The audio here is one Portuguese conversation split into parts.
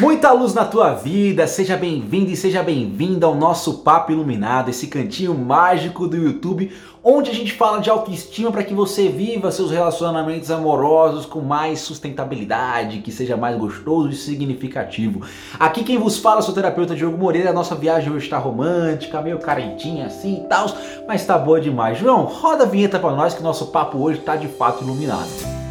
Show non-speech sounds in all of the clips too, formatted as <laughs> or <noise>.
Muita luz na tua vida, seja bem-vindo e seja bem-vinda ao nosso Papo Iluminado, esse cantinho mágico do YouTube, onde a gente fala de autoestima para que você viva seus relacionamentos amorosos com mais sustentabilidade, que seja mais gostoso e significativo. Aqui quem vos fala, sou o terapeuta Diogo Moreira, a nossa viagem hoje está romântica, meio carentinha assim e tal, mas tá boa demais. João, roda a vinheta para nós que o nosso papo hoje está de fato iluminado.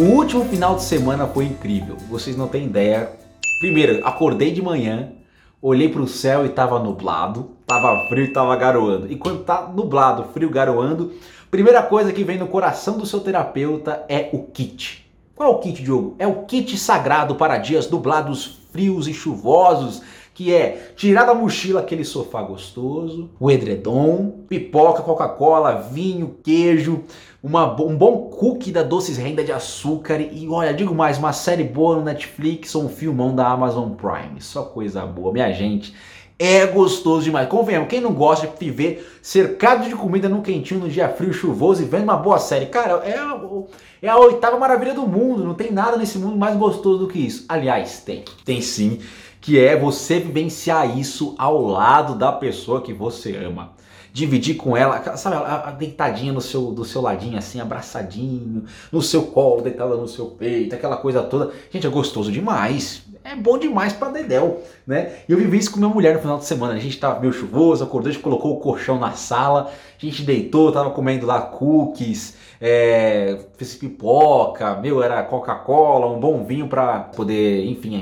O último final de semana foi incrível, vocês não têm ideia. Primeiro, acordei de manhã, olhei para o céu e estava nublado, estava frio e estava garoando. E quando tá nublado, frio, garoando, primeira coisa que vem no coração do seu terapeuta é o kit. Qual é o kit, Diogo? É o kit sagrado para dias nublados, frios e chuvosos que é tirar da mochila aquele sofá gostoso, o edredom, pipoca, Coca-Cola, vinho, queijo, uma, um bom cookie da Doces Renda de Açúcar e olha, digo mais, uma série boa no Netflix ou um filmão da Amazon Prime. Só coisa boa, minha gente. É gostoso demais. Convenhamos, quem não gosta de viver cercado de comida no quentinho, no dia frio, chuvoso e vendo uma boa série? Cara, é é a oitava maravilha do mundo. Não tem nada nesse mundo mais gostoso do que isso. Aliás, tem. Tem sim que é você vivenciar isso ao lado da pessoa que você ama. Dividir com ela, sabe, a, a deitadinha no seu, do seu ladinho, assim, abraçadinho, no seu colo, deitada no seu peito, aquela coisa toda. Gente, é gostoso demais. É bom demais pra Dedéu, né? Eu vivi isso com minha mulher no final de semana. A gente tava meio chuvoso, acordou, a gente colocou o colchão na sala, a gente deitou, tava comendo lá cookies, é, fez pipoca, meu, era Coca-Cola, um bom vinho pra poder, enfim,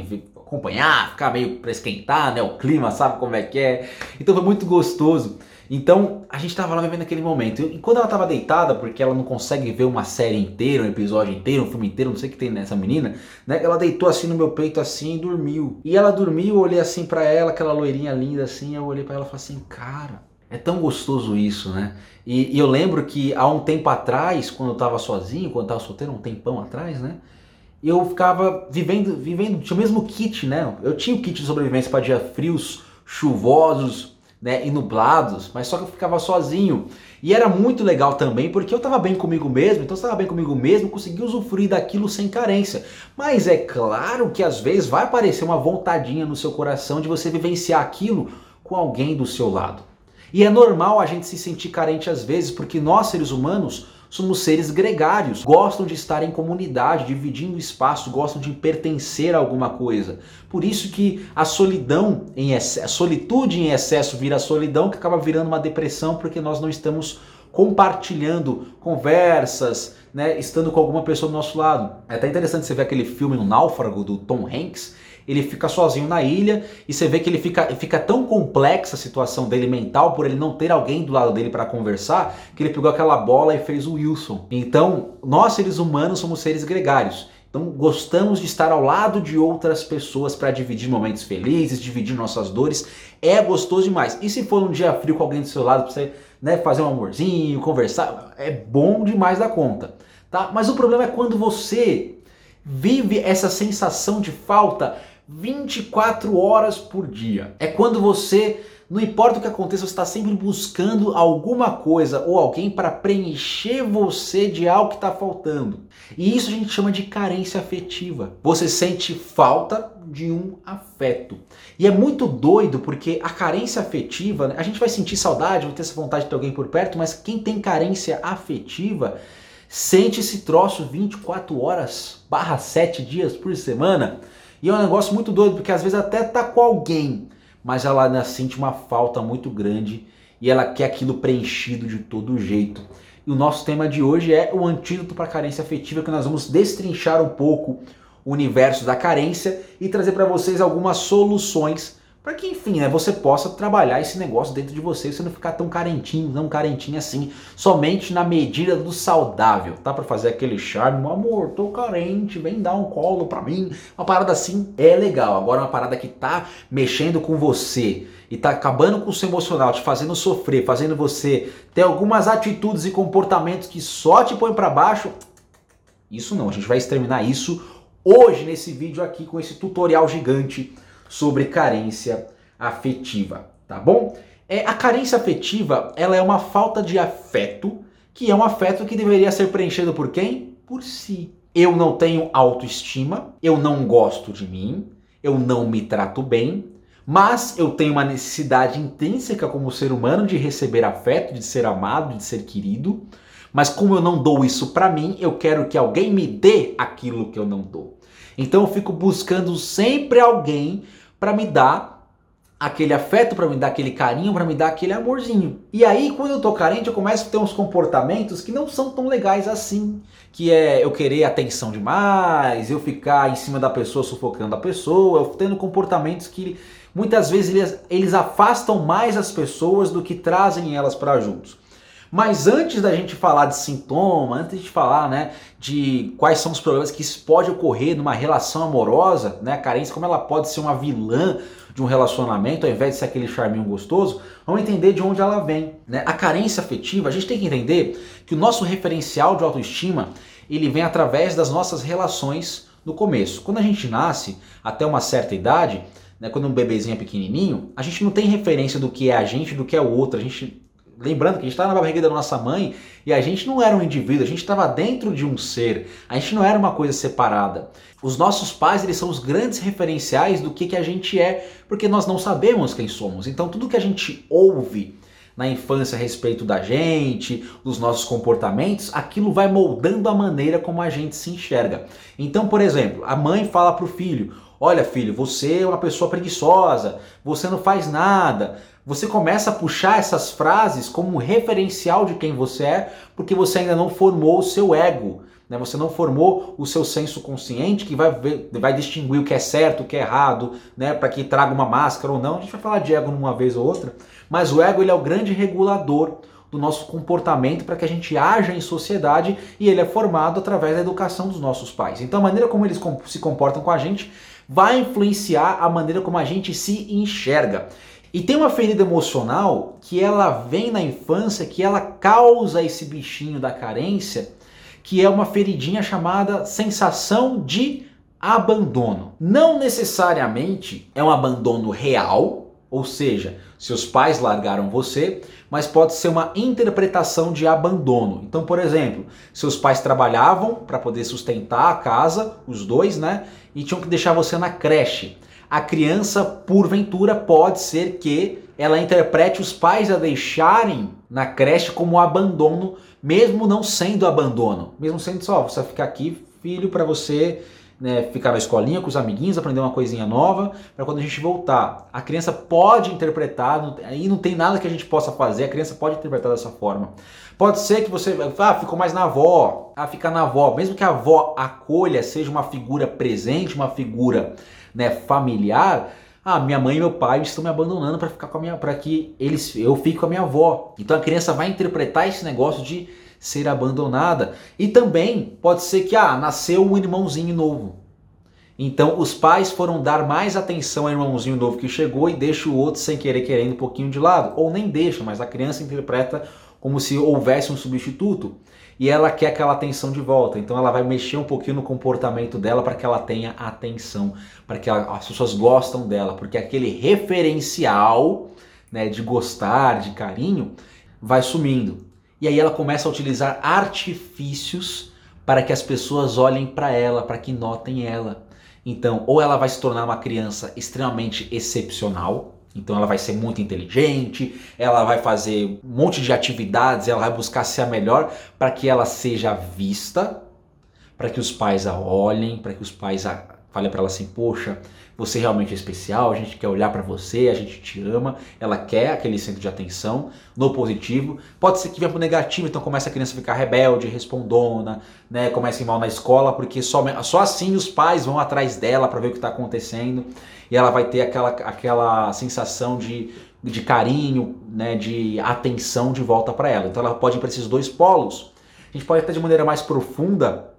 acompanhar, ficar meio para esquentar, né? O clima, sabe como é que é. Então foi muito gostoso. Então a gente estava lá vivendo aquele momento. E quando ela estava deitada, porque ela não consegue ver uma série inteira, um episódio inteiro, um filme inteiro, não sei o que tem nessa menina, né? Ela deitou assim no meu peito assim e dormiu. E ela dormiu, eu olhei assim para ela, aquela loirinha linda assim, eu olhei para ela e falei assim, cara, é tão gostoso isso, né? E, e, eu lembro que há um tempo atrás, quando eu estava sozinho, quando eu estava solteiro, um tempão atrás, né? Eu ficava vivendo, vivendo, tinha o mesmo kit, né? Eu tinha o kit de sobrevivência para dias frios, chuvosos, né, e nublados, mas só que eu ficava sozinho. E era muito legal também, porque eu estava bem comigo mesmo, então estava bem comigo mesmo, consegui usufruir daquilo sem carência. Mas é claro que às vezes vai aparecer uma vontadinha no seu coração de você vivenciar aquilo com alguém do seu lado. E é normal a gente se sentir carente às vezes, porque nós seres humanos Somos seres gregários, gostam de estar em comunidade, dividindo espaço, gostam de pertencer a alguma coisa. Por isso que a solidão em excesso, a solitude em excesso vira solidão, que acaba virando uma depressão porque nós não estamos compartilhando conversas, né, estando com alguma pessoa do nosso lado. É até interessante você ver aquele filme no Náufrago do Tom Hanks, ele fica sozinho na ilha e você vê que ele fica, fica tão complexa a situação dele mental por ele não ter alguém do lado dele para conversar, que ele pegou aquela bola e fez o Wilson. Então, nós seres humanos somos seres gregários. Então gostamos de estar ao lado de outras pessoas para dividir momentos felizes, dividir nossas dores. É gostoso demais. E se for um dia frio com alguém do seu lado para você né, fazer um amorzinho, conversar, é bom demais da conta. Tá? Mas o problema é quando você vive essa sensação de falta 24 horas por dia. É quando você, não importa o que aconteça, você está sempre buscando alguma coisa ou alguém para preencher você de algo que está faltando. E isso a gente chama de carência afetiva. Você sente falta de um afeto. E é muito doido porque a carência afetiva, né, a gente vai sentir saudade, vai ter essa vontade de ter alguém por perto, mas quem tem carência afetiva sente esse troço 24 horas barra 7 dias por semana. E é um negócio muito doido, porque às vezes até tá com alguém, mas ela sente uma falta muito grande e ela quer aquilo preenchido de todo jeito. E o nosso tema de hoje é o antídoto para a carência afetiva, que nós vamos destrinchar um pouco o universo da carência e trazer para vocês algumas soluções para que, enfim, né, você possa trabalhar esse negócio dentro de você, você não ficar tão carentinho, não carentinho assim, somente na medida do saudável, tá? Para fazer aquele charme, amor, tô carente, vem dar um colo para mim. Uma parada assim é legal. Agora uma parada que tá mexendo com você e tá acabando com o seu emocional, te fazendo sofrer, fazendo você ter algumas atitudes e comportamentos que só te põem para baixo. Isso não, a gente vai exterminar isso hoje nesse vídeo aqui com esse tutorial gigante sobre carência afetiva, tá bom? É, a carência afetiva, ela é uma falta de afeto, que é um afeto que deveria ser preenchido por quem? por si. Eu não tenho autoestima, eu não gosto de mim, eu não me trato bem, mas eu tenho uma necessidade intrínseca como ser humano de receber afeto, de ser amado, de ser querido. Mas como eu não dou isso para mim, eu quero que alguém me dê aquilo que eu não dou. Então eu fico buscando sempre alguém para me dar aquele afeto, para me dar aquele carinho, para me dar aquele amorzinho. E aí, quando eu tô carente, eu começo a ter uns comportamentos que não são tão legais assim. Que é eu querer atenção demais, eu ficar em cima da pessoa, sufocando a pessoa, eu tendo comportamentos que muitas vezes eles, eles afastam mais as pessoas do que trazem elas para juntos. Mas antes da gente falar de sintoma, antes de falar, né, de quais são os problemas que isso pode ocorrer numa relação amorosa, né, carência, como ela pode ser uma vilã de um relacionamento, ao invés de ser aquele charminho gostoso, vamos entender de onde ela vem, né? A carência afetiva, a gente tem que entender que o nosso referencial de autoestima, ele vem através das nossas relações no começo. Quando a gente nasce, até uma certa idade, né, quando um bebezinho é pequenininho, a gente não tem referência do que é a gente, do que é o outro. A gente lembrando que a gente estava na barriga da nossa mãe e a gente não era um indivíduo, a gente estava dentro de um ser, a gente não era uma coisa separada. Os nossos pais, eles são os grandes referenciais do que, que a gente é, porque nós não sabemos quem somos. Então tudo que a gente ouve na infância a respeito da gente, dos nossos comportamentos, aquilo vai moldando a maneira como a gente se enxerga. Então, por exemplo, a mãe fala para o filho: Olha, filho, você é uma pessoa preguiçosa, você não faz nada. Você começa a puxar essas frases como um referencial de quem você é, porque você ainda não formou o seu ego. Né? Você não formou o seu senso consciente que vai, ver, vai distinguir o que é certo, o que é errado, né? para que traga uma máscara ou não. A gente vai falar de ego numa vez ou outra, mas o ego ele é o grande regulador do nosso comportamento para que a gente haja em sociedade e ele é formado através da educação dos nossos pais. Então a maneira como eles se comportam com a gente vai influenciar a maneira como a gente se enxerga. E tem uma ferida emocional que ela vem na infância, que ela causa esse bichinho da carência, que é uma feridinha chamada sensação de abandono. Não necessariamente é um abandono real, ou seja, seus pais largaram você, mas pode ser uma interpretação de abandono. Então, por exemplo, seus pais trabalhavam para poder sustentar a casa, os dois, né? E tinham que deixar você na creche. A criança, porventura, pode ser que ela interprete os pais a deixarem na creche como abandono, mesmo não sendo abandono. Mesmo sendo só, você ficar aqui, filho, para você né, ficar na escolinha com os amiguinhos, aprender uma coisinha nova, para quando a gente voltar. A criança pode interpretar, aí não tem nada que a gente possa fazer, a criança pode interpretar dessa forma. Pode ser que você, ah, ficou mais na avó, ah, fica na avó, mesmo que a avó acolha, seja uma figura presente, uma figura né, familiar, ah, minha mãe e meu pai estão me abandonando para ficar com a minha, para que eles, eu fique com a minha avó. Então a criança vai interpretar esse negócio de ser abandonada. E também pode ser que ah, nasceu um irmãozinho novo. Então os pais foram dar mais atenção ao irmãozinho novo que chegou e deixa o outro sem querer querendo um pouquinho de lado, ou nem deixa, mas a criança interpreta como se houvesse um substituto e ela quer aquela atenção de volta. Então ela vai mexer um pouquinho no comportamento dela para que ela tenha atenção, para que ela, as pessoas gostam dela, porque aquele referencial né, de gostar, de carinho, vai sumindo. E aí ela começa a utilizar artifícios para que as pessoas olhem para ela, para que notem ela. Então, ou ela vai se tornar uma criança extremamente excepcional, então ela vai ser muito inteligente, ela vai fazer um monte de atividades, ela vai buscar ser a melhor para que ela seja vista, para que os pais a olhem, para que os pais a falem para ela assim: "Poxa, você realmente é especial, a gente quer olhar para você, a gente te ama, ela quer aquele centro de atenção no positivo. Pode ser que venha pro negativo, então começa a criança a ficar rebelde, respondona, né, começa a ir mal na escola, porque só, só assim os pais vão atrás dela para ver o que está acontecendo e ela vai ter aquela, aquela sensação de, de carinho, né, de atenção de volta para ela. Então ela pode ir para esses dois polos. A gente pode até de maneira mais profunda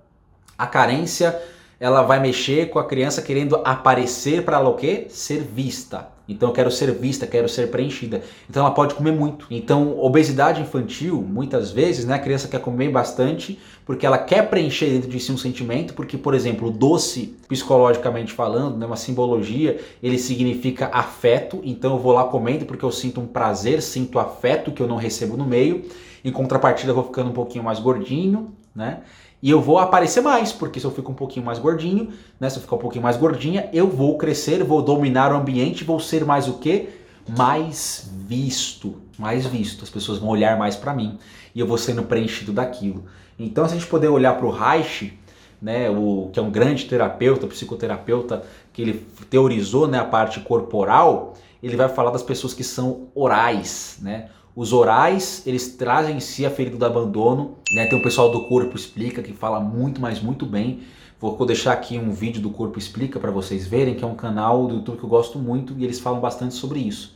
a carência ela vai mexer com a criança querendo aparecer para ela o quê? Ser vista. Então eu quero ser vista, quero ser preenchida. Então ela pode comer muito. Então obesidade infantil, muitas vezes, né, a criança quer comer bastante porque ela quer preencher dentro de si um sentimento, porque por exemplo, o doce, psicologicamente falando, né, uma simbologia, ele significa afeto. Então eu vou lá comendo porque eu sinto um prazer, sinto afeto que eu não recebo no meio. Em contrapartida eu vou ficando um pouquinho mais gordinho, né? E eu vou aparecer mais, porque se eu fico um pouquinho mais gordinho, né? Se eu ficar um pouquinho mais gordinha, eu vou crescer, vou dominar o ambiente, vou ser mais o quê? Mais visto, mais visto. As pessoas vão olhar mais para mim e eu vou sendo preenchido daquilo. Então, se a gente puder olhar para o Reich, né, o, que é um grande terapeuta, psicoterapeuta, que ele teorizou né, a parte corporal, ele vai falar das pessoas que são orais, né? Os orais, eles trazem em si a ferida do abandono, né? Tem o pessoal do Corpo Explica que fala muito, mas muito bem. Vou deixar aqui um vídeo do Corpo Explica para vocês verem, que é um canal do YouTube que eu gosto muito e eles falam bastante sobre isso.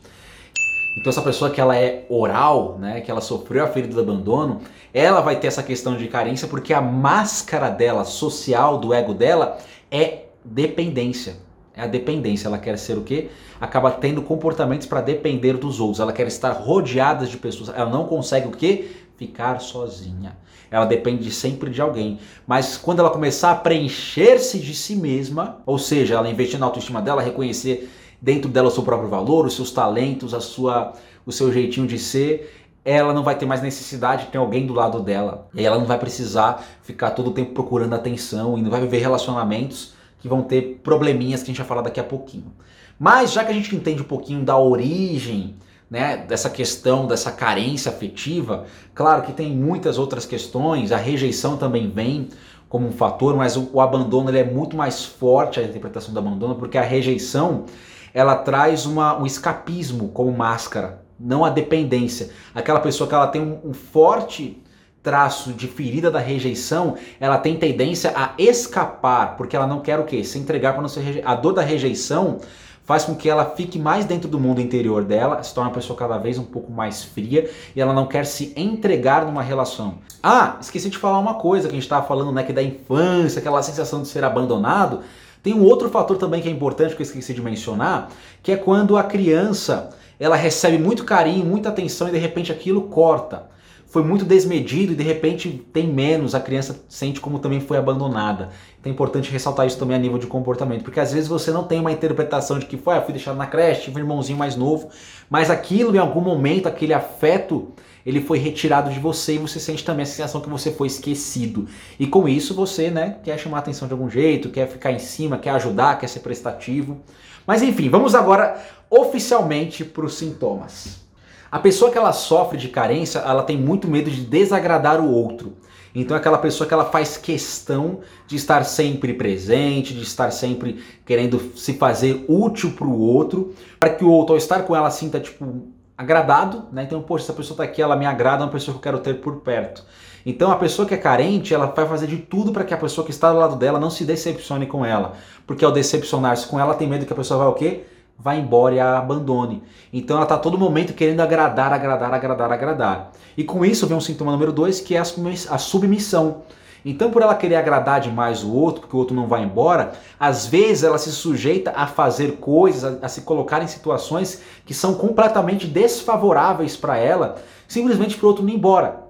Então essa pessoa que ela é oral, né, que ela sofreu a ferida do abandono, ela vai ter essa questão de carência porque a máscara dela, social, do ego dela, é dependência. É a dependência. Ela quer ser o quê? Acaba tendo comportamentos para depender dos outros. Ela quer estar rodeada de pessoas. Ela não consegue o quê? Ficar sozinha. Ela depende sempre de alguém. Mas quando ela começar a preencher-se de si mesma, ou seja, ela investir na autoestima dela, reconhecer dentro dela o seu próprio valor, os seus talentos, a sua, o seu jeitinho de ser, ela não vai ter mais necessidade de ter alguém do lado dela. E ela não vai precisar ficar todo o tempo procurando atenção e não vai viver relacionamentos que vão ter probleminhas que a gente vai falar daqui a pouquinho. Mas já que a gente entende um pouquinho da origem né, dessa questão, dessa carência afetiva, claro que tem muitas outras questões, a rejeição também vem como um fator, mas o, o abandono ele é muito mais forte a interpretação do abandono, porque a rejeição ela traz uma, um escapismo como máscara, não a dependência. Aquela pessoa que ela tem um, um forte traço de ferida da rejeição, ela tem tendência a escapar, porque ela não quer o quê? Se entregar para não ser reje... A dor da rejeição faz com que ela fique mais dentro do mundo interior dela, se torna uma pessoa cada vez um pouco mais fria e ela não quer se entregar numa relação. Ah, esqueci de falar uma coisa que a gente estava falando, né, que da infância, aquela sensação de ser abandonado. Tem um outro fator também que é importante que eu esqueci de mencionar, que é quando a criança ela recebe muito carinho, muita atenção e de repente aquilo corta. Foi muito desmedido e de repente tem menos, a criança sente como também foi abandonada. Então é importante ressaltar isso também a nível de comportamento, porque às vezes você não tem uma interpretação de que foi, ah, fui deixado na creche, tive um irmãozinho mais novo, mas aquilo em algum momento, aquele afeto ele foi retirado de você e você sente também a sensação que você foi esquecido. E com isso você, né, quer chamar atenção de algum jeito, quer ficar em cima, quer ajudar, quer ser prestativo. Mas enfim, vamos agora oficialmente para os sintomas. A pessoa que ela sofre de carência, ela tem muito medo de desagradar o outro. Então é aquela pessoa que ela faz questão de estar sempre presente, de estar sempre querendo se fazer útil para o outro, para que o outro ao estar com ela sinta tipo agradado, né? Então, poxa, essa pessoa está aqui, ela me agrada, é uma pessoa que eu quero ter por perto. Então, a pessoa que é carente, ela vai fazer de tudo para que a pessoa que está do lado dela não se decepcione com ela, porque ao decepcionar-se com ela, tem medo que a pessoa vai o quê? Vai embora e a abandone. Então, ela está todo momento querendo agradar, agradar, agradar, agradar. E com isso vem um sintoma número dois, que é a submissão. Então, por ela querer agradar demais o outro, porque o outro não vai embora, às vezes ela se sujeita a fazer coisas, a, a se colocar em situações que são completamente desfavoráveis para ela, simplesmente para o outro não ir embora.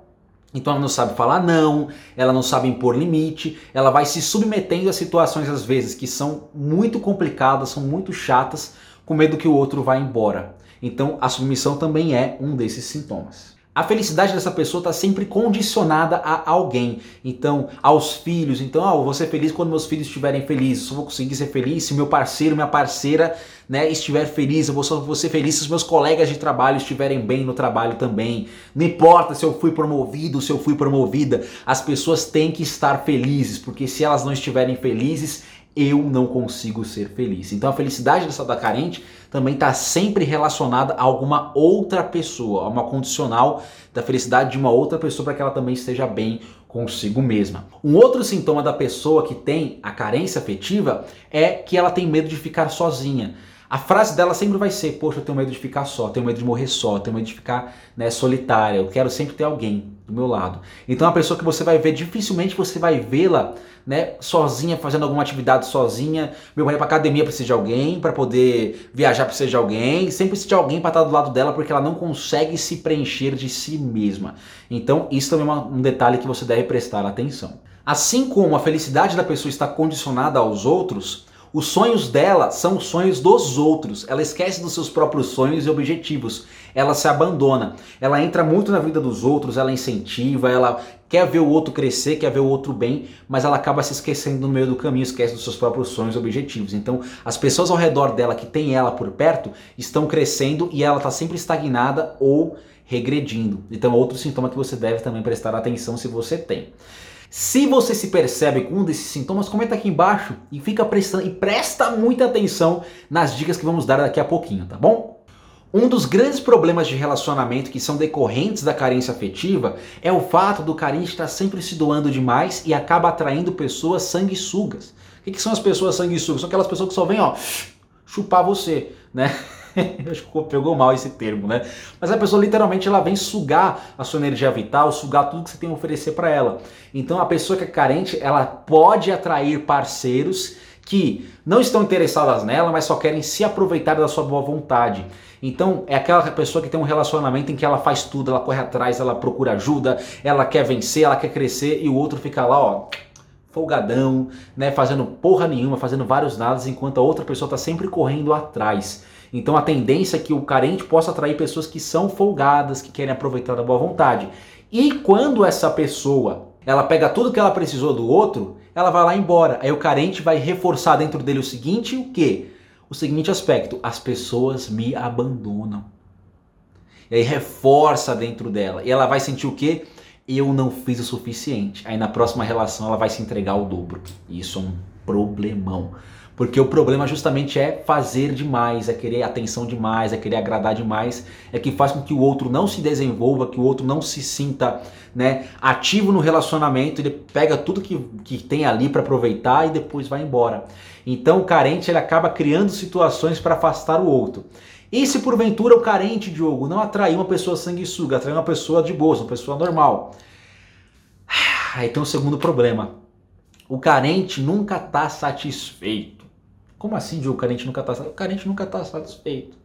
Então ela não sabe falar não, ela não sabe impor limite, ela vai se submetendo a situações às vezes que são muito complicadas, são muito chatas, com medo que o outro vá embora. Então a submissão também é um desses sintomas. A felicidade dessa pessoa está sempre condicionada a alguém. Então, aos filhos. Então, ah, eu vou ser feliz quando meus filhos estiverem felizes. Eu vou conseguir ser feliz se meu parceiro, minha parceira, né, estiver feliz. Eu vou, só, vou ser feliz se os meus colegas de trabalho estiverem bem no trabalho também. Não importa se eu fui promovido, se eu fui promovida. As pessoas têm que estar felizes, porque se elas não estiverem felizes, eu não consigo ser feliz. Então a felicidade dessa da carente também está sempre relacionada a alguma outra pessoa, a uma condicional da felicidade de uma outra pessoa para que ela também esteja bem consigo mesma. Um outro sintoma da pessoa que tem a carência afetiva é que ela tem medo de ficar sozinha. A frase dela sempre vai ser: Poxa, eu tenho medo de ficar só, tenho medo de morrer só, tenho medo de ficar né, solitária, eu quero sempre ter alguém do meu lado. Então, uma pessoa que você vai ver, dificilmente você vai vê-la né, sozinha, fazendo alguma atividade sozinha. Meu pai para academia precisa de alguém, para poder viajar precisa de alguém, sempre precisa de alguém para estar do lado dela, porque ela não consegue se preencher de si mesma. Então, isso também é um detalhe que você deve prestar atenção. Assim como a felicidade da pessoa está condicionada aos outros, Os sonhos dela são os sonhos dos outros. Ela esquece dos seus próprios sonhos e objetivos. Ela se abandona. Ela entra muito na vida dos outros, ela incentiva, ela quer ver o outro crescer, quer ver o outro bem, mas ela acaba se esquecendo no meio do caminho, esquece dos seus próprios sonhos e objetivos. Então, as pessoas ao redor dela que tem ela por perto estão crescendo e ela está sempre estagnada ou regredindo. Então, outro sintoma que você deve também prestar atenção se você tem. Se você se percebe com um desses sintomas, comenta aqui embaixo e fica prestando e presta muita atenção nas dicas que vamos dar daqui a pouquinho, tá bom? Um dos grandes problemas de relacionamento que são decorrentes da carência afetiva é o fato do carente estar sempre se doando demais e acaba atraindo pessoas sanguessugas. O que, são as pessoas sanguessugas? São aquelas pessoas que só vêm, ó, chupar você, né? <laughs> Acho que pegou mal esse termo, né? Mas a pessoa literalmente ela vem sugar a sua energia vital, sugar tudo que você tem a oferecer para ela. Então a pessoa que é carente, ela pode atrair parceiros que não estão interessadas nela, mas só querem se aproveitar da sua boa vontade. Então é aquela pessoa que tem um relacionamento em que ela faz tudo, ela corre atrás, ela procura ajuda, ela quer vencer, ela quer crescer e o outro fica lá, ó, folgadão, né, fazendo porra nenhuma, fazendo vários nadas, enquanto a outra pessoa está sempre correndo atrás. Então a tendência é que o carente possa atrair pessoas que são folgadas, que querem aproveitar da boa vontade. E quando essa pessoa ela pega tudo que ela precisou do outro, ela vai lá embora. Aí o carente vai reforçar dentro dele o seguinte, o quê? O seguinte aspecto, as pessoas me abandonam. E aí reforça dentro dela. E ela vai sentir o quê? Eu não fiz o suficiente. Aí na próxima relação ela vai se entregar o dobro. Isso é um problemão. Porque o problema justamente é fazer demais, é querer atenção demais, é querer agradar demais, é que faz com que o outro não se desenvolva, que o outro não se sinta né, ativo no relacionamento, ele pega tudo que, que tem ali para aproveitar e depois vai embora. Então o carente ele acaba criando situações para afastar o outro. E se porventura o carente, Diogo, não atrair uma pessoa sanguessuga, atrair uma pessoa de boa, uma pessoa normal. Aí tem um segundo problema. O carente nunca está satisfeito. Como assim, Diogo? O carente nunca está O carente nunca está satisfeito.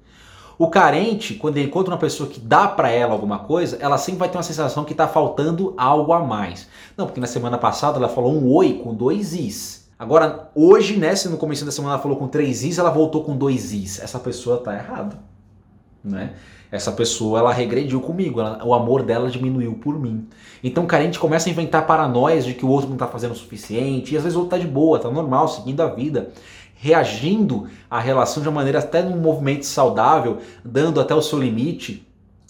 O carente, quando ele encontra uma pessoa que dá para ela alguma coisa, ela sempre vai ter uma sensação que está faltando algo a mais. Não, porque na semana passada ela falou um oi com dois is. Agora, hoje, né, se no começo da semana ela falou com três is, ela voltou com dois is. Essa pessoa tá errada, né? Essa pessoa, ela regrediu comigo, ela, o amor dela diminuiu por mim. Então o carente começa a inventar paranoias de que o outro não tá fazendo o suficiente, e às vezes o outro tá de boa, tá normal, seguindo a vida reagindo à relação de uma maneira até num movimento saudável, dando até o seu limite,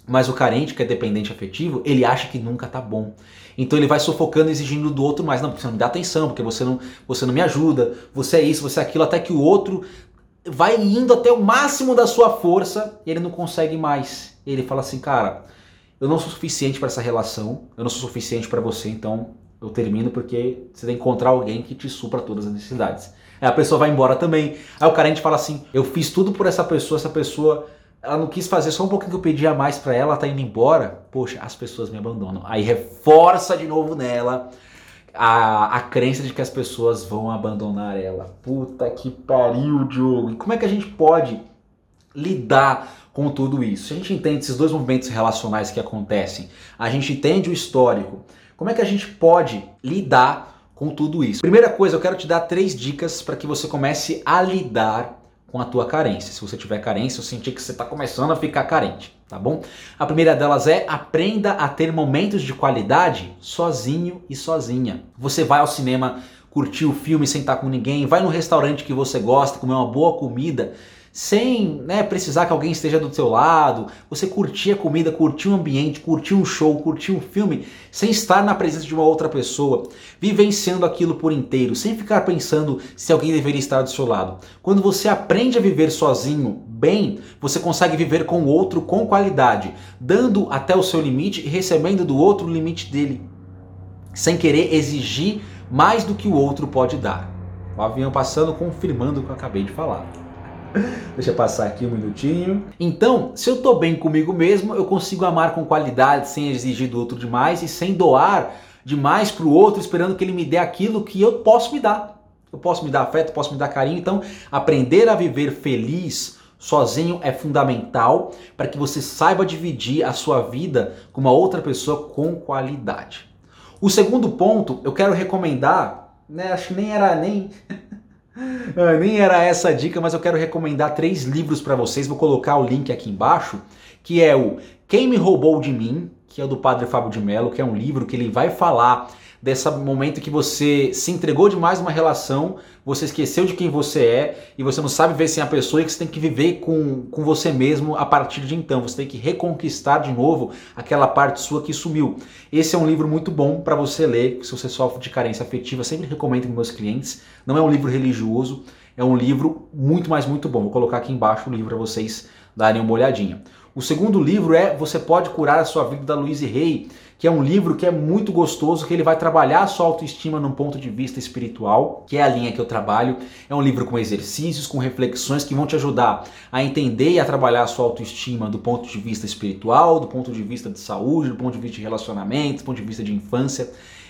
mas o carente, que é dependente afetivo, ele acha que nunca tá bom. Então ele vai sufocando, exigindo do outro mais. Não, porque você não me dá atenção, porque você não, você não me ajuda, você é isso, você é aquilo, até que o outro vai indo até o máximo da sua força e ele não consegue mais. Ele fala assim, cara, eu não sou suficiente para essa relação, eu não sou suficiente para você, então eu termino porque você tem que encontrar alguém que te supra todas as necessidades. Aí a pessoa vai embora também. Aí o carente fala assim: Eu fiz tudo por essa pessoa, essa pessoa ela não quis fazer só um pouquinho que eu pedi a mais para ela, tá indo embora. Poxa, as pessoas me abandonam. Aí reforça de novo nela a, a crença de que as pessoas vão abandonar ela. Puta que pariu, Diogo. E como é que a gente pode lidar com tudo isso? A gente entende esses dois movimentos relacionais que acontecem, a gente entende o histórico. Como é que a gente pode lidar com tudo isso. Primeira coisa, eu quero te dar três dicas para que você comece a lidar com a tua carência. Se você tiver carência, eu senti que você está começando a ficar carente, tá bom? A primeira delas é aprenda a ter momentos de qualidade sozinho e sozinha. Você vai ao cinema curtir o filme sem estar com ninguém, vai no restaurante que você gosta, comer uma boa comida sem né, precisar que alguém esteja do seu lado, você curtir a comida, curtir o ambiente, curtir um show, curtir um filme, sem estar na presença de uma outra pessoa, vivenciando aquilo por inteiro, sem ficar pensando se alguém deveria estar do seu lado. Quando você aprende a viver sozinho, bem, você consegue viver com o outro com qualidade, dando até o seu limite e recebendo do outro o limite dele, sem querer exigir mais do que o outro pode dar. O avião passando confirmando o que eu acabei de falar. <laughs> Deixa passar aqui um minutinho. Então, se eu tô bem comigo mesmo, eu consigo amar com qualidade, sem exigir do outro demais e sem doar demais pro outro, esperando que ele me dê aquilo que eu posso me dar. Eu posso me dar afeto, posso me dar carinho. Então, aprender a viver feliz sozinho é fundamental para que você saiba dividir a sua vida com uma outra pessoa com qualidade. O segundo ponto, eu quero recomendar, né, acho que nem era nem <laughs> <laughs> nem era essa a dica, mas eu quero recomendar três livros para vocês. Vou colocar o link aqui embaixo, que é o Quem Me Roubou de Mim, que é do Padre Fábio de Mello, que é um livro que ele vai falar desse momento que você se entregou demais numa relação, você esqueceu de quem você é e você não sabe ver sem a pessoa e que você tem que viver com, com você mesmo a partir de então. Você tem que reconquistar de novo aquela parte sua que sumiu. Esse é um livro muito bom para você ler se você sofre de carência afetiva. sempre recomendo para meus clientes. Não é um livro religioso, é um livro muito, mais muito bom. Vou colocar aqui embaixo o livro para vocês darem uma olhadinha. O segundo livro é Você Pode Curar a Sua Vida, da Louise Hay, que é um livro que é muito gostoso, que ele vai trabalhar a sua autoestima num ponto de vista espiritual, que é a linha que eu trabalho. É um livro com exercícios, com reflexões que vão te ajudar a entender e a trabalhar a sua autoestima do ponto de vista espiritual, do ponto de vista de saúde, do ponto de vista de relacionamento, do ponto de vista de infância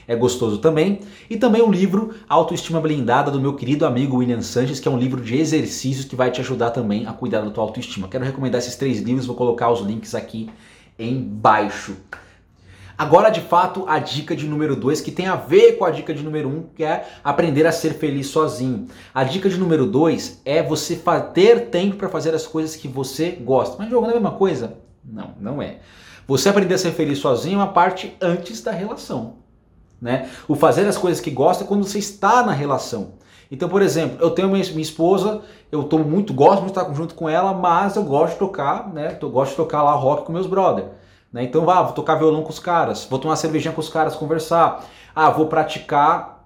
é gostoso também. E também o livro Autoestima Blindada do meu querido amigo William Sanches, que é um livro de exercícios que vai te ajudar também a cuidar da tua autoestima. Quero recomendar esses três livros, vou colocar os links aqui embaixo. Agora, de fato, a dica de número 2, que tem a ver com a dica de número 1, um, que é aprender a ser feliz sozinho. A dica de número 2 é você ter tempo para fazer as coisas que você gosta. Mas jogando é a mesma coisa? Não, não é. Você aprender a ser feliz sozinho é uma parte antes da relação. Né? O fazer as coisas que gosta é quando você está na relação. Então, por exemplo, eu tenho minha, minha esposa, eu tô muito, gosto de estar junto com ela, mas eu gosto de tocar, né? Eu gosto de tocar lá rock com meus brother. Né? Então, vá, vou tocar violão com os caras, vou tomar cervejinha com os caras, conversar. Ah, vou praticar,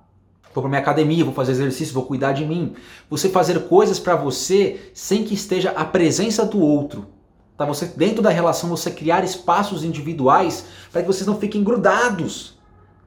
vou para minha academia, vou fazer exercício, vou cuidar de mim. Você fazer coisas para você sem que esteja a presença do outro. Tá? Você dentro da relação você criar espaços individuais para que vocês não fiquem grudados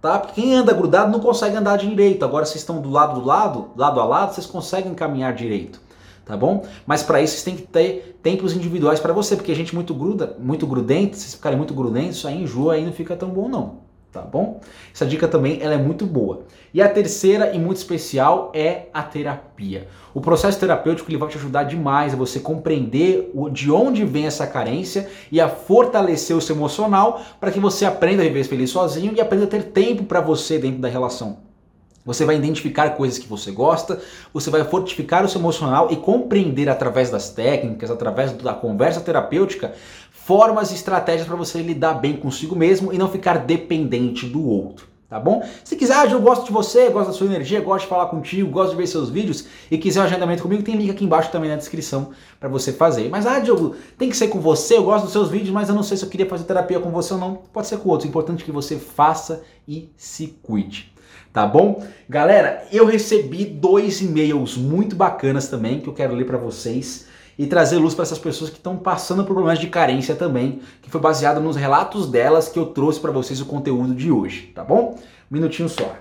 tá? Porque quem anda grudado não consegue andar direito. Agora vocês estão do lado do lado, lado a lado, vocês conseguem caminhar direito, tá bom? Mas para isso vocês têm que ter tempos individuais para você, porque a gente muito gruda, muito grudento, se vocês ficarem muito grudentos, isso aí enjoa aí não fica tão bom não tá bom? Essa dica também ela é muito boa. E a terceira e muito especial é a terapia. O processo terapêutico ele vai te ajudar demais a você compreender de onde vem essa carência e a fortalecer o seu emocional para que você aprenda a viver feliz sozinho e aprenda a ter tempo para você dentro da relação. Você vai identificar coisas que você gosta, você vai fortificar o seu emocional e compreender através das técnicas, através da conversa terapêutica, formas e estratégias para você lidar bem consigo mesmo e não ficar dependente do outro. Tá bom? Se quiser, ah, eu gosto de você, gosto da sua energia, gosto de falar contigo, gosto de ver seus vídeos e quiser um agendamento comigo, tem link aqui embaixo também na descrição para você fazer. Mas, ah, Diogo, tem que ser com você, eu gosto dos seus vídeos, mas eu não sei se eu queria fazer terapia com você ou não. Pode ser com outros. O importante é que você faça e se cuide tá bom? Galera, eu recebi dois e-mails muito bacanas também que eu quero ler para vocês e trazer luz para essas pessoas que estão passando por problemas de carência também, que foi baseado nos relatos delas que eu trouxe para vocês o conteúdo de hoje, tá bom? Um minutinho só.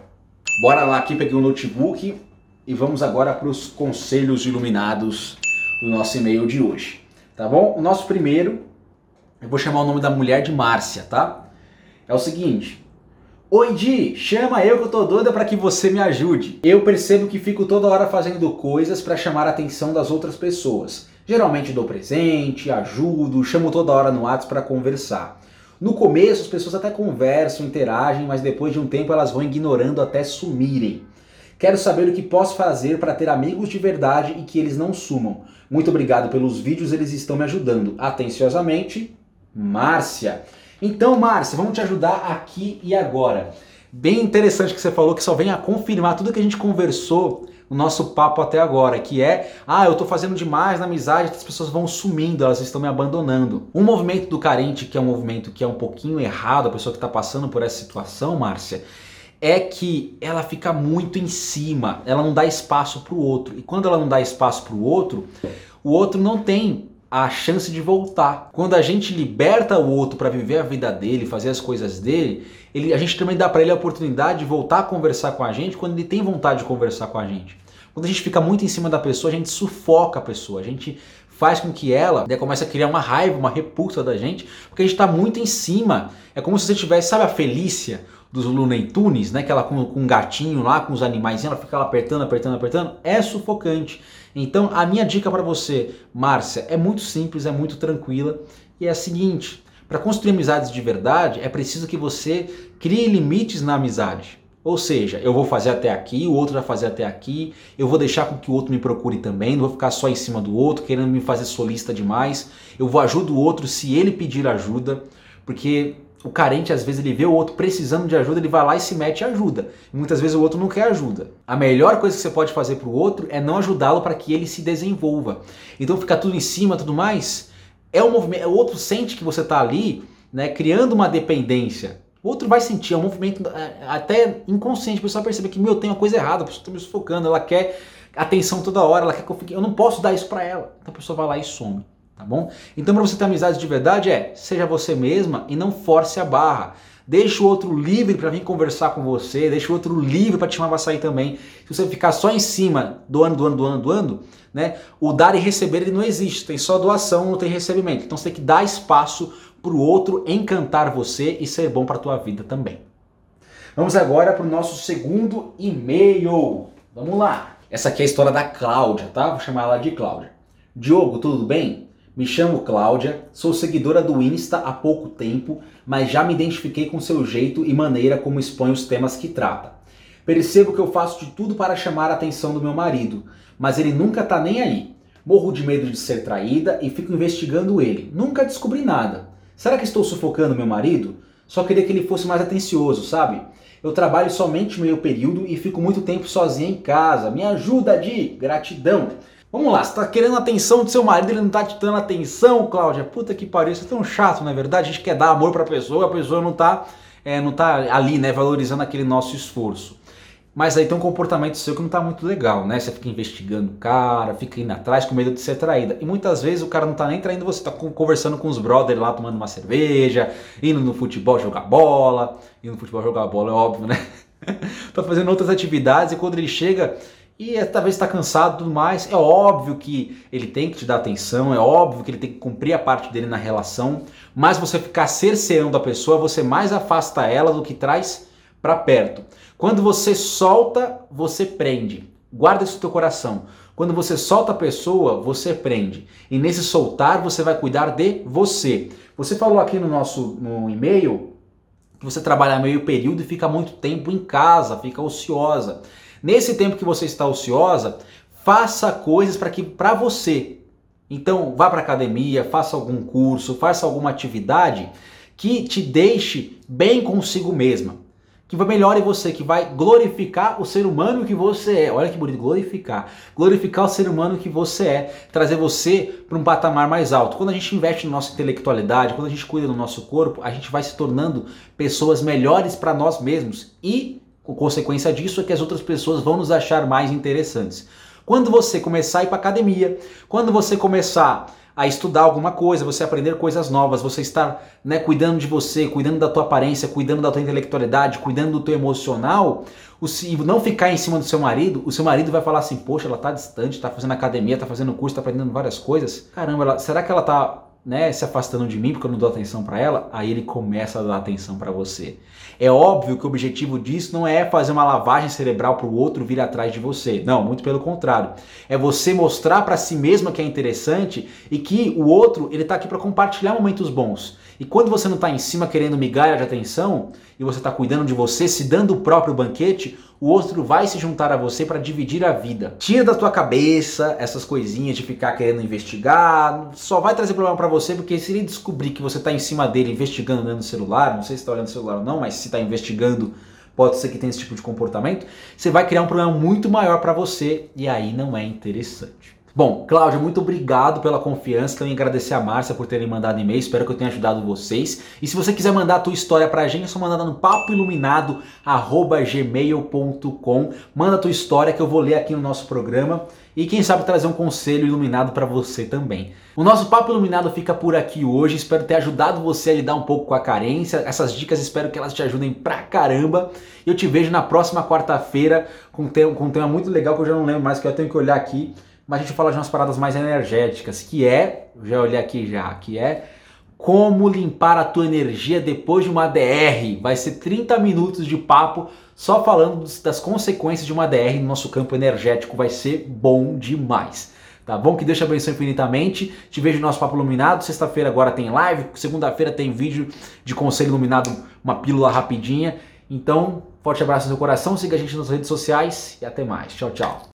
Bora lá aqui, peguei o um notebook e vamos agora para os conselhos iluminados do nosso e-mail de hoje, tá bom? O nosso primeiro, eu vou chamar o nome da mulher de Márcia, tá? É o seguinte, Oi Di, chama eu que eu tô doida para que você me ajude. Eu percebo que fico toda hora fazendo coisas para chamar a atenção das outras pessoas. Geralmente dou presente, ajudo, chamo toda hora no WhatsApp para conversar. No começo as pessoas até conversam, interagem, mas depois de um tempo elas vão ignorando até sumirem. Quero saber o que posso fazer para ter amigos de verdade e que eles não sumam. Muito obrigado pelos vídeos, eles estão me ajudando. Atenciosamente, Márcia. Então, Márcia, vamos te ajudar aqui e agora. Bem interessante que você falou que só vem a confirmar tudo que a gente conversou no nosso papo até agora, que é, ah, eu tô fazendo demais na amizade, as pessoas vão sumindo, elas estão me abandonando. Um movimento do carente, que é um movimento que é um pouquinho errado, a pessoa que está passando por essa situação, Márcia, é que ela fica muito em cima, ela não dá espaço para o outro. E quando ela não dá espaço para o outro, o outro não tem a chance de voltar. Quando a gente liberta o outro para viver a vida dele, fazer as coisas dele, ele, a gente também dá para ele a oportunidade de voltar a conversar com a gente quando ele tem vontade de conversar com a gente. Quando a gente fica muito em cima da pessoa, a gente sufoca a pessoa, a gente faz com que ela né, comece a criar uma raiva, uma repulsa da gente, porque a gente está muito em cima. É como se você tivesse, sabe a Felícia dos Looney Tunes, né? Que ela com, com um gatinho lá, com os animais, ela fica lá apertando, apertando, apertando. É sufocante. Então, a minha dica para você, Márcia, é muito simples, é muito tranquila e é a seguinte: para construir amizades de verdade, é preciso que você crie limites na amizade. Ou seja, eu vou fazer até aqui, o outro vai fazer até aqui, eu vou deixar com que o outro me procure também, não vou ficar só em cima do outro, querendo me fazer solista demais. Eu vou ajudar o outro se ele pedir ajuda, porque o carente às vezes ele vê o outro precisando de ajuda, ele vai lá e se mete e ajuda. Muitas vezes o outro não quer ajuda. A melhor coisa que você pode fazer para o outro é não ajudá-lo para que ele se desenvolva. Então ficar tudo em cima, tudo mais, é um movimento, o outro sente que você está ali, né, criando uma dependência. O outro vai sentir, é um movimento é, até inconsciente, a pessoa percebe que, meu, tem uma coisa errada, a pessoa está me sufocando, ela quer atenção toda hora, ela quer que eu fique, eu não posso dar isso para ela. Então a pessoa vai lá e some, tá bom? Então para você ter amizade de verdade é, seja você mesma e não force a barra. Deixa o outro livre para vir conversar com você, deixa o outro livre para te chamar para sair também. Se você ficar só em cima, doando, doando, doando, doando, né? O dar e receber ele não existe, tem só doação, não tem recebimento. Então você tem que dar espaço para o outro encantar você e ser bom para tua vida também. Vamos agora para o nosso segundo e-mail. Vamos lá. Essa aqui é a história da Cláudia, tá? Vou chamar ela de Cláudia. Diogo, tudo bem? Me chamo Cláudia, sou seguidora do Insta há pouco tempo, mas já me identifiquei com seu jeito e maneira como expõe os temas que trata. Percebo que eu faço de tudo para chamar a atenção do meu marido, mas ele nunca tá nem aí. Morro de medo de ser traída e fico investigando ele. Nunca descobri nada. Será que estou sufocando meu marido? Só queria que ele fosse mais atencioso, sabe? Eu trabalho somente meio período e fico muito tempo sozinha em casa. Me ajuda, de gratidão. Vamos lá, você tá querendo a atenção do seu marido, ele não tá te dando atenção, Cláudia. Puta que pariu, isso é tão chato, não é verdade? A gente quer dar amor pra pessoa, a pessoa não tá, é, não tá ali, né, valorizando aquele nosso esforço. Mas aí tem um comportamento seu que não tá muito legal, né? Você fica investigando o cara, fica indo atrás com medo de ser traída. E muitas vezes o cara não tá nem traindo você, tá conversando com os brothers lá, tomando uma cerveja, indo no futebol jogar bola. Indo no futebol jogar bola, é óbvio, né? <laughs> tá fazendo outras atividades e quando ele chega e é, talvez está cansado tudo mais, é óbvio que ele tem que te dar atenção, é óbvio que ele tem que cumprir a parte dele na relação, mas você ficar cerceando a pessoa, você mais afasta ela do que traz para perto. Quando você solta, você prende. Guarda isso no teu coração. Quando você solta a pessoa, você prende. E nesse soltar, você vai cuidar de você. Você falou aqui no nosso no e-mail que você trabalha meio período e fica muito tempo em casa, fica ociosa. Nesse tempo que você está ociosa, faça coisas para que para você. Então, vá para academia, faça algum curso, faça alguma atividade que te deixe bem consigo mesma que vai melhorar em você, que vai glorificar o ser humano que você é. Olha que bonito, glorificar. Glorificar o ser humano que você é, trazer você para um patamar mais alto. Quando a gente investe na nossa intelectualidade, quando a gente cuida do nosso corpo, a gente vai se tornando pessoas melhores para nós mesmos e, consequência disso, é que as outras pessoas vão nos achar mais interessantes. Quando você começar a ir para academia, quando você começar a estudar alguma coisa, você aprender coisas novas, você estar né, cuidando de você, cuidando da tua aparência, cuidando da tua intelectualidade, cuidando do teu emocional, e não ficar em cima do seu marido, o seu marido vai falar assim, poxa, ela tá distante, tá fazendo academia, tá fazendo curso, tá aprendendo várias coisas. Caramba, ela, será que ela tá né, se afastando de mim porque eu não dou atenção para ela, aí ele começa a dar atenção para você. É óbvio que o objetivo disso não é fazer uma lavagem cerebral para o outro vir atrás de você. Não, muito pelo contrário. É você mostrar para si mesma que é interessante e que o outro ele está aqui para compartilhar momentos bons. E quando você não está em cima querendo migalha de atenção e você está cuidando de você, se dando o próprio banquete, o outro vai se juntar a você para dividir a vida. Tira da tua cabeça essas coisinhas de ficar querendo investigar, só vai trazer problema para você porque se ele descobrir que você está em cima dele investigando olhando no celular, não sei se está olhando no celular ou não, mas se está investigando pode ser que tenha esse tipo de comportamento, você vai criar um problema muito maior para você e aí não é interessante. Bom, Cláudia, muito obrigado pela confiança. Também agradecer a Márcia por terem mandado e-mail. Espero que eu tenha ajudado vocês. E se você quiser mandar a tua história pra gente, é só mandar no papoiluminado@gmail.com. Manda a tua história que eu vou ler aqui no nosso programa e quem sabe trazer um conselho iluminado para você também. O nosso papo iluminado fica por aqui hoje. Espero ter ajudado você a lidar um pouco com a carência. Essas dicas espero que elas te ajudem pra caramba. Eu te vejo na próxima quarta-feira com um tema muito legal que eu já não lembro mais que eu tenho que olhar aqui mas a gente fala de umas paradas mais energéticas, que é, já olhei aqui já, que é como limpar a tua energia depois de uma DR. Vai ser 30 minutos de papo só falando das consequências de uma DR no nosso campo energético, vai ser bom demais. Tá bom? Que Deus te abençoe infinitamente. Te vejo no nosso Papo Iluminado. Sexta-feira agora tem live. Segunda-feira tem vídeo de conselho iluminado, uma pílula rapidinha. Então, forte abraço no seu coração, siga a gente nas redes sociais e até mais. Tchau, tchau.